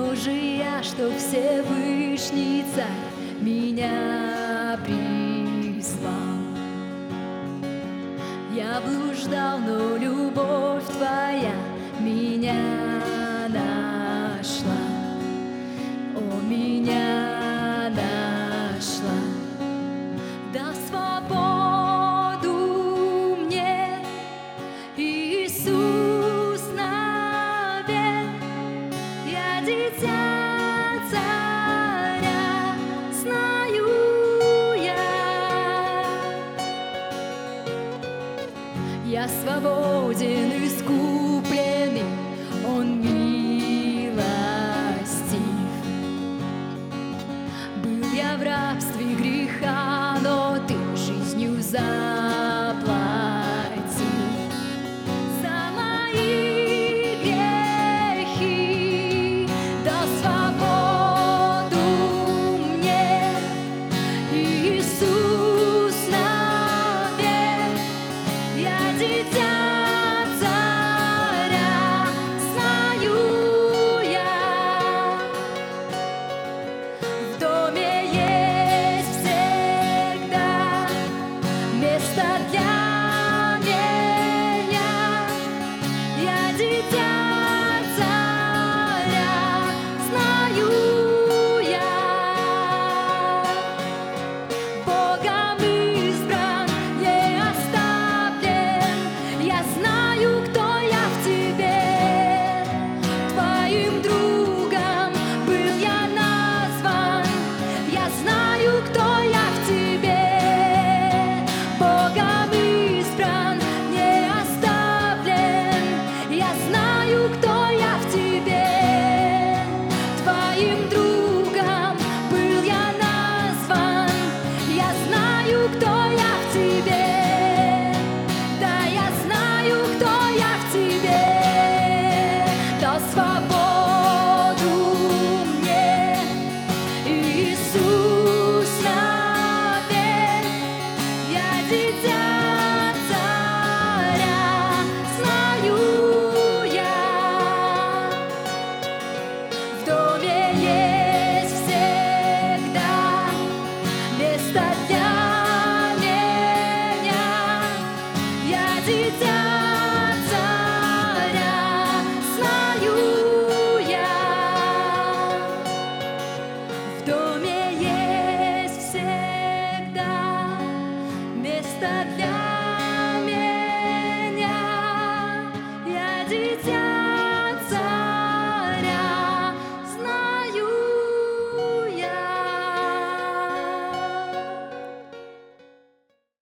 Но же я, что Всевышний Царь меня призвал. Я блуждал, но любовь твоя меня нашла. Я свободен, искупленный, Он милостив. Был я в рабстве греха, но Ты жизнью за Yeah. кто that